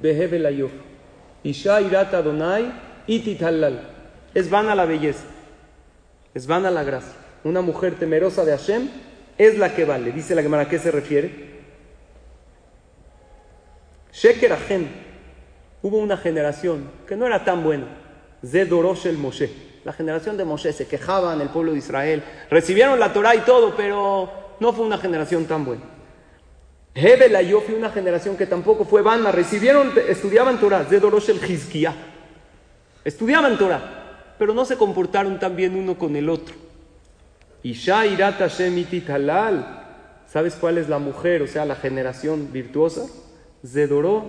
behevel ayof. Isha irat Adonai itit halal. Es vana la belleza. Es vana la gracia. Una mujer temerosa de Hashem es la que vale. Dice la Gemara, ¿a qué se refiere? Sheker ahen. Hubo una generación que no era tan buena. Zedorosh el Moshe. La generación de Moshe se quejaban el pueblo de Israel. Recibieron la Torah y todo, pero no fue una generación tan buena. Hebel Ayofi, una generación que tampoco fue vana. Recibieron, estudiaban Torah. Zedorosh el Hizkiah. Estudiaban Torah, pero no se comportaron tan bien uno con el otro. Isha. ¿Sabes cuál es la mujer, o sea, la generación virtuosa? Zedoró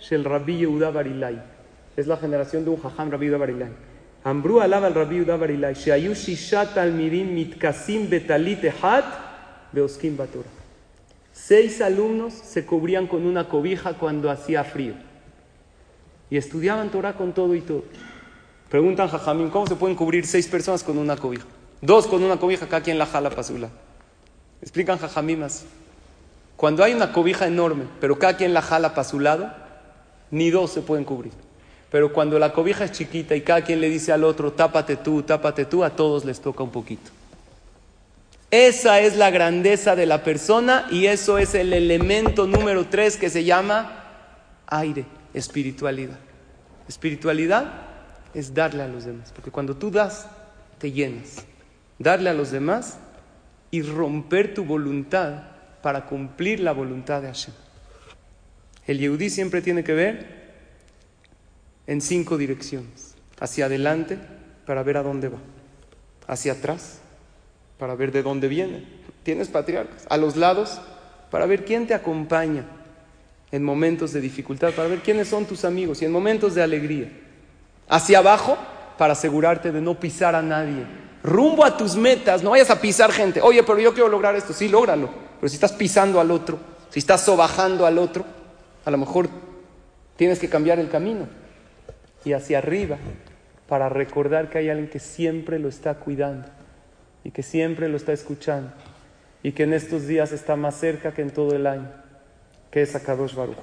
shel Rabbi Yehuda Barilai. Es la generación de un jajam Rabbi Yehuda Barilai. Ambrú alaba al Rabbi Yehuda Barilai. Sheayu shishat talmidim mitkasim betalit ehat beoskim batorah. Seis alumnos se cubrían con una cobija cuando hacía frío. Y estudiaban Torah con todo y todo. Preguntan Jajamín, ¿cómo se pueden cubrir seis personas con una cobija? Dos con una cobija, cada quien la jala para su lado. Explican Jajamim así. Cuando hay una cobija enorme, pero cada quien la jala para su lado, ni dos se pueden cubrir. Pero cuando la cobija es chiquita y cada quien le dice al otro, tápate tú, tápate tú, a todos les toca un poquito. Esa es la grandeza de la persona y eso es el elemento número tres que se llama aire, espiritualidad. Espiritualidad es darle a los demás, porque cuando tú das, te llenas. Darle a los demás y romper tu voluntad para cumplir la voluntad de Hashem. El Yehudí siempre tiene que ver en cinco direcciones. Hacia adelante para ver a dónde va. Hacia atrás para ver de dónde viene. Tienes patriarcas. A los lados para ver quién te acompaña en momentos de dificultad, para ver quiénes son tus amigos y en momentos de alegría. Hacia abajo para asegurarte de no pisar a nadie. Rumbo a tus metas, no vayas a pisar gente. Oye, pero yo quiero lograr esto. Sí, lógralo. Pero si estás pisando al otro, si estás sobajando al otro, a lo mejor tienes que cambiar el camino. Y hacia arriba para recordar que hay alguien que siempre lo está cuidando y que siempre lo está escuchando y que en estos días está más cerca que en todo el año, que es Akadosh Baruch.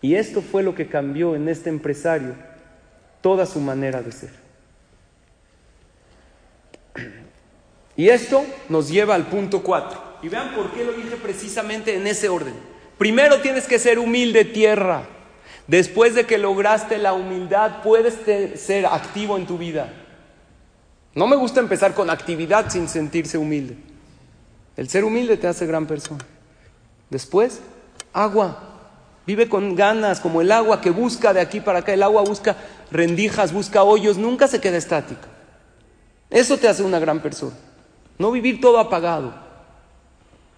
Y esto fue lo que cambió en este empresario toda su manera de ser. Y esto nos lleva al punto 4. Y vean por qué lo dije precisamente en ese orden. Primero tienes que ser humilde tierra. Después de que lograste la humildad, puedes ser activo en tu vida. No me gusta empezar con actividad sin sentirse humilde. El ser humilde te hace gran persona. Después, agua. Vive con ganas, como el agua que busca de aquí para acá. El agua busca rendijas, busca hoyos, nunca se queda estática. Eso te hace una gran persona. No vivir todo apagado.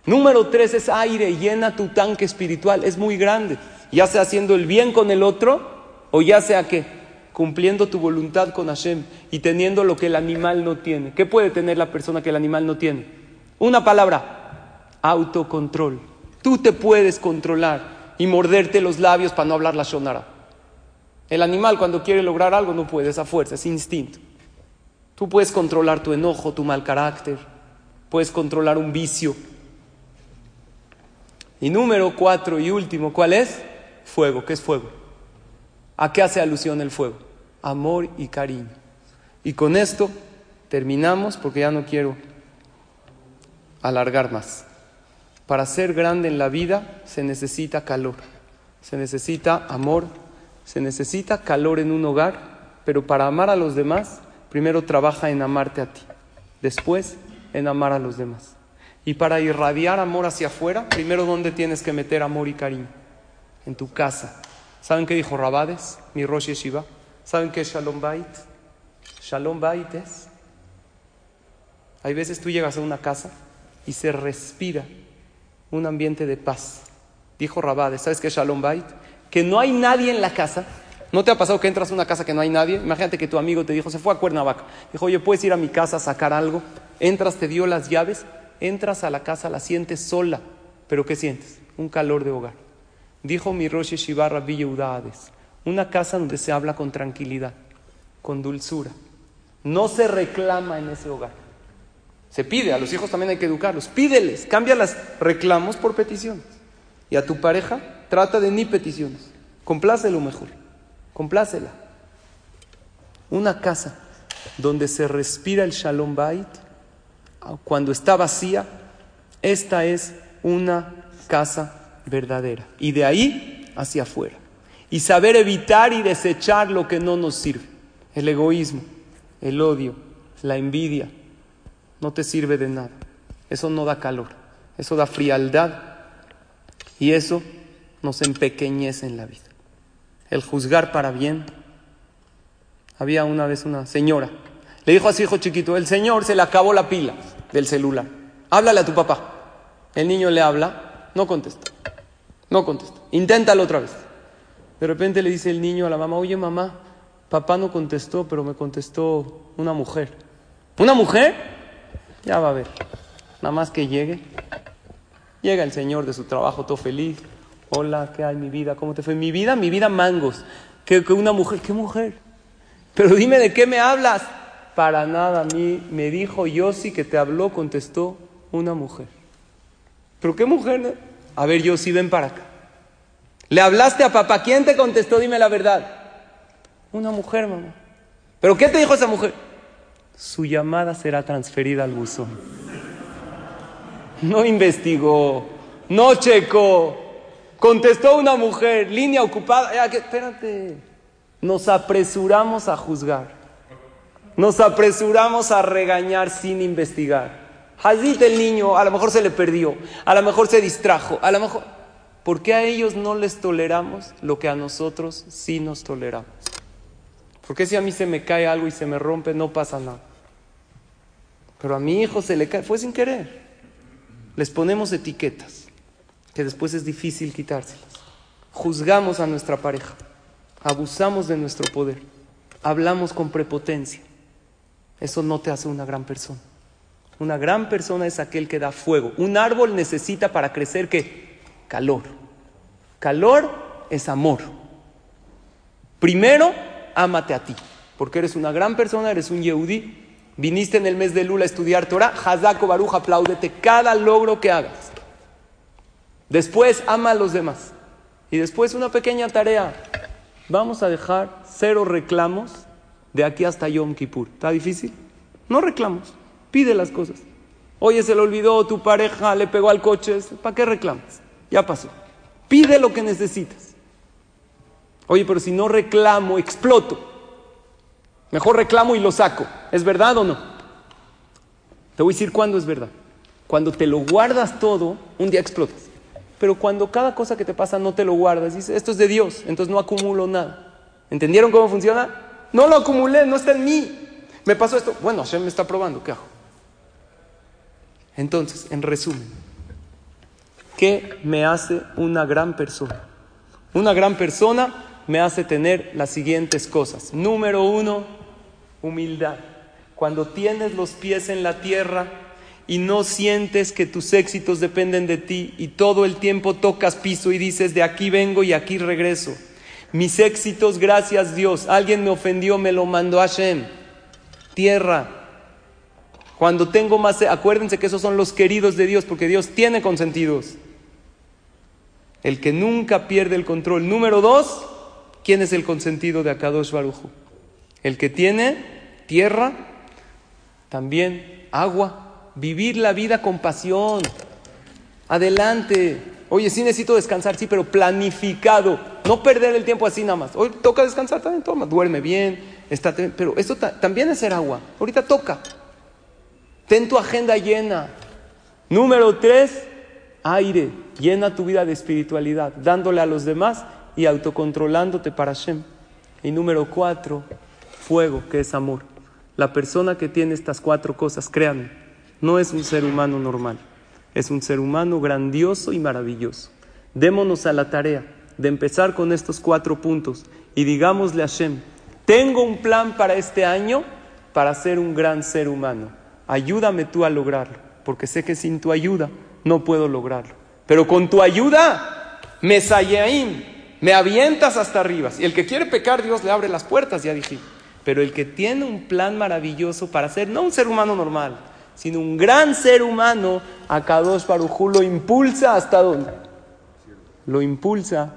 Número tres es aire, llena tu tanque espiritual, es muy grande. Ya sea haciendo el bien con el otro o ya sea que cumpliendo tu voluntad con Hashem y teniendo lo que el animal no tiene. ¿Qué puede tener la persona que el animal no tiene? Una palabra, autocontrol. Tú te puedes controlar y morderte los labios para no hablar la shonara. El animal cuando quiere lograr algo no puede, esa fuerza, es instinto. Tú puedes controlar tu enojo, tu mal carácter, puedes controlar un vicio, y número cuatro y último, ¿cuál es? Fuego. ¿Qué es fuego? ¿A qué hace alusión el fuego? Amor y cariño. Y con esto terminamos porque ya no quiero alargar más. Para ser grande en la vida se necesita calor, se necesita amor, se necesita calor en un hogar, pero para amar a los demás, primero trabaja en amarte a ti, después en amar a los demás. Y para irradiar amor hacia afuera, primero ¿dónde tienes que meter amor y cariño? En tu casa. ¿Saben qué dijo Rabades, mi Rosh Yeshiva? ¿Saben qué es Shalom Bait? Shalom Bait es. Hay veces tú llegas a una casa y se respira un ambiente de paz. Dijo Rabades, ¿sabes qué es Shalom Bait? Que no hay nadie en la casa. ¿No te ha pasado que entras a una casa que no hay nadie? Imagínate que tu amigo te dijo, se fue a Cuernavaca. Dijo, oye, ¿puedes ir a mi casa a sacar algo? Entras, te dio las llaves entras a la casa, la sientes sola, pero ¿qué sientes? Un calor de hogar. Dijo mi Rosh Shiva Villa Udades, una casa donde se habla con tranquilidad, con dulzura. No se reclama en ese hogar. Se pide, a los hijos también hay que educarlos. Pídeles, cambia los reclamos por peticiones. Y a tu pareja trata de ni peticiones. Complácelo mejor. Complácela. Una casa donde se respira el Shalom Bait cuando está vacía, esta es una casa verdadera. Y de ahí hacia afuera. Y saber evitar y desechar lo que no nos sirve. El egoísmo, el odio, la envidia, no te sirve de nada. Eso no da calor, eso da frialdad y eso nos empequeñece en la vida. El juzgar para bien. Había una vez una señora le dijo a su hijo chiquito, el Señor se le acabó la pila del celular. Háblale a tu papá. El niño le habla, no contesta. No contesta. Inténtalo otra vez. De repente le dice el niño a la mamá, oye mamá, papá no contestó, pero me contestó una mujer. ¿Una mujer? Ya va a ver. Nada más que llegue. Llega el señor de su trabajo todo feliz. Hola, ¿qué hay mi vida? ¿Cómo te fue? Mi vida, mi vida mangos. ¿Qué, qué una mujer? ¿Qué mujer? Pero dime de qué me hablas. Para nada a mí me dijo Yossi que te habló, contestó una mujer. ¿Pero qué mujer? A ver, Yossi, ven para acá. ¿Le hablaste a papá? ¿Quién te contestó? Dime la verdad. Una mujer, mamá. ¿Pero qué te dijo esa mujer? Su llamada será transferida al buzón. No investigó, no checó. Contestó una mujer, línea ocupada. espérate. Nos apresuramos a juzgar. Nos apresuramos a regañar sin investigar. Hazit el niño, a lo mejor se le perdió, a lo mejor se distrajo, a lo mejor... ¿Por qué a ellos no les toleramos lo que a nosotros sí nos toleramos? ¿Por qué si a mí se me cae algo y se me rompe no pasa nada? Pero a mi hijo se le cae, fue sin querer. Les ponemos etiquetas que después es difícil quitárselas. Juzgamos a nuestra pareja, abusamos de nuestro poder, hablamos con prepotencia. Eso no te hace una gran persona. Una gran persona es aquel que da fuego. Un árbol necesita para crecer que calor. Calor es amor. Primero, ámate a ti, porque eres una gran persona, eres un yehudí. Viniste en el mes de Lula a estudiar Torah, Hazako Baruch, apláudete cada logro que hagas. Después, ama a los demás. Y después, una pequeña tarea. Vamos a dejar cero reclamos de aquí hasta Yom Kippur. ¿Está difícil? No reclamos, pide las cosas. Oye, se le olvidó tu pareja, le pegó al coche, ¿para qué reclamas? Ya pasó. Pide lo que necesitas. Oye, pero si no reclamo, exploto. Mejor reclamo y lo saco. ¿Es verdad o no? Te voy a decir cuándo es verdad. Cuando te lo guardas todo, un día explotas. Pero cuando cada cosa que te pasa no te lo guardas, dices, esto es de Dios, entonces no acumulo nada. ¿Entendieron cómo funciona? No lo acumulé, no está en mí. Me pasó esto. Bueno, Hashem me está probando, ¿qué hago? Entonces, en resumen, ¿qué me hace una gran persona? Una gran persona me hace tener las siguientes cosas. Número uno, humildad. Cuando tienes los pies en la tierra y no sientes que tus éxitos dependen de ti y todo el tiempo tocas piso y dices, de aquí vengo y aquí regreso. Mis éxitos, gracias Dios. Alguien me ofendió, me lo mandó Hashem. Tierra. Cuando tengo más, acuérdense que esos son los queridos de Dios, porque Dios tiene consentidos. El que nunca pierde el control. Número dos, ¿quién es el consentido de Akadosh Baruju? El que tiene tierra, también agua, vivir la vida con pasión. Adelante. Oye, sí necesito descansar, sí, pero planificado. No perder el tiempo así nada más. Hoy toca descansar también, toma, duerme bien, está, pero esto también es ser agua. Ahorita toca. Ten tu agenda llena. Número tres, aire. Llena tu vida de espiritualidad, dándole a los demás y autocontrolándote para Hashem. Y número cuatro, fuego, que es amor. La persona que tiene estas cuatro cosas, créanme, no es un ser humano normal. Es un ser humano grandioso y maravilloso. Démonos a la tarea de empezar con estos cuatro puntos y digámosle a Hashem, tengo un plan para este año para ser un gran ser humano. Ayúdame tú a lograrlo, porque sé que sin tu ayuda no puedo lograrlo. Pero con tu ayuda, Mesayaim, me avientas hasta arriba. Y el que quiere pecar, Dios le abre las puertas, ya dije. Pero el que tiene un plan maravilloso para ser, no un ser humano normal, sino un gran ser humano, a Kadosh Barujú lo impulsa hasta dónde? Lo impulsa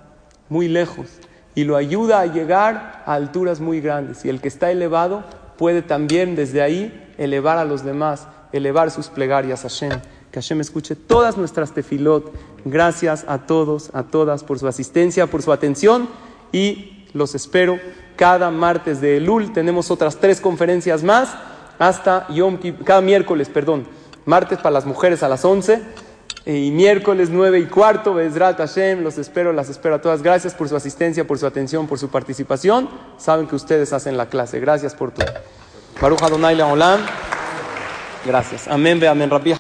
muy lejos y lo ayuda a llegar a alturas muy grandes. Y el que está elevado puede también desde ahí elevar a los demás, elevar sus plegarias a Hashem. Que Hashem escuche todas nuestras tefilot. Gracias a todos, a todas por su asistencia, por su atención y los espero cada martes de Elul. Tenemos otras tres conferencias más hasta Yom cada miércoles, perdón. Martes para las mujeres a las 11 y miércoles 9 y cuarto, Bezrat Hashem, los espero, las espero a todas. Gracias por su asistencia, por su atención, por su participación. Saben que ustedes hacen la clase. Gracias por todo. Baruch Adonai Olam. Gracias. Amén, ve amén, Rabbi.